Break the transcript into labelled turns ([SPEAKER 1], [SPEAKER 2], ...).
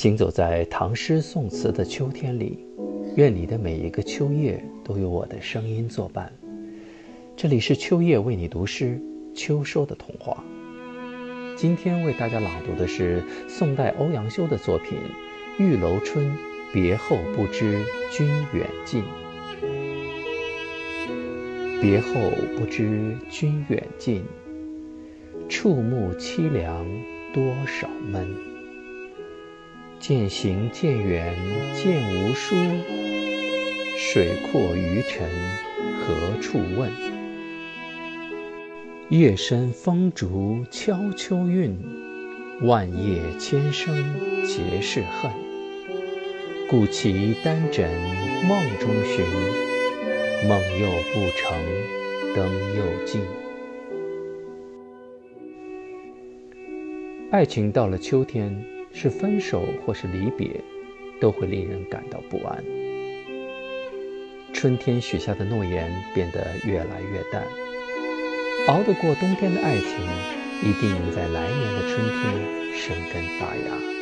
[SPEAKER 1] 行走在唐诗宋词的秋天里，愿你的每一个秋夜都有我的声音作伴。这里是秋夜为你读诗，秋收的童话。今天为大家朗读的是宋代欧阳修的作品《玉楼春·别后不知君远近》。别后不知君远近，触目凄凉多少闷。渐行渐远渐无书，水阔鱼沉何处问？夜深风竹敲秋韵，万叶千声皆是恨。故骑单枕梦中寻。梦又不成，灯又尽。爱情到了秋天，是分手或是离别，都会令人感到不安。春天许下的诺言变得越来越淡，熬得过冬天的爱情，一定能在来年的春天生根发芽。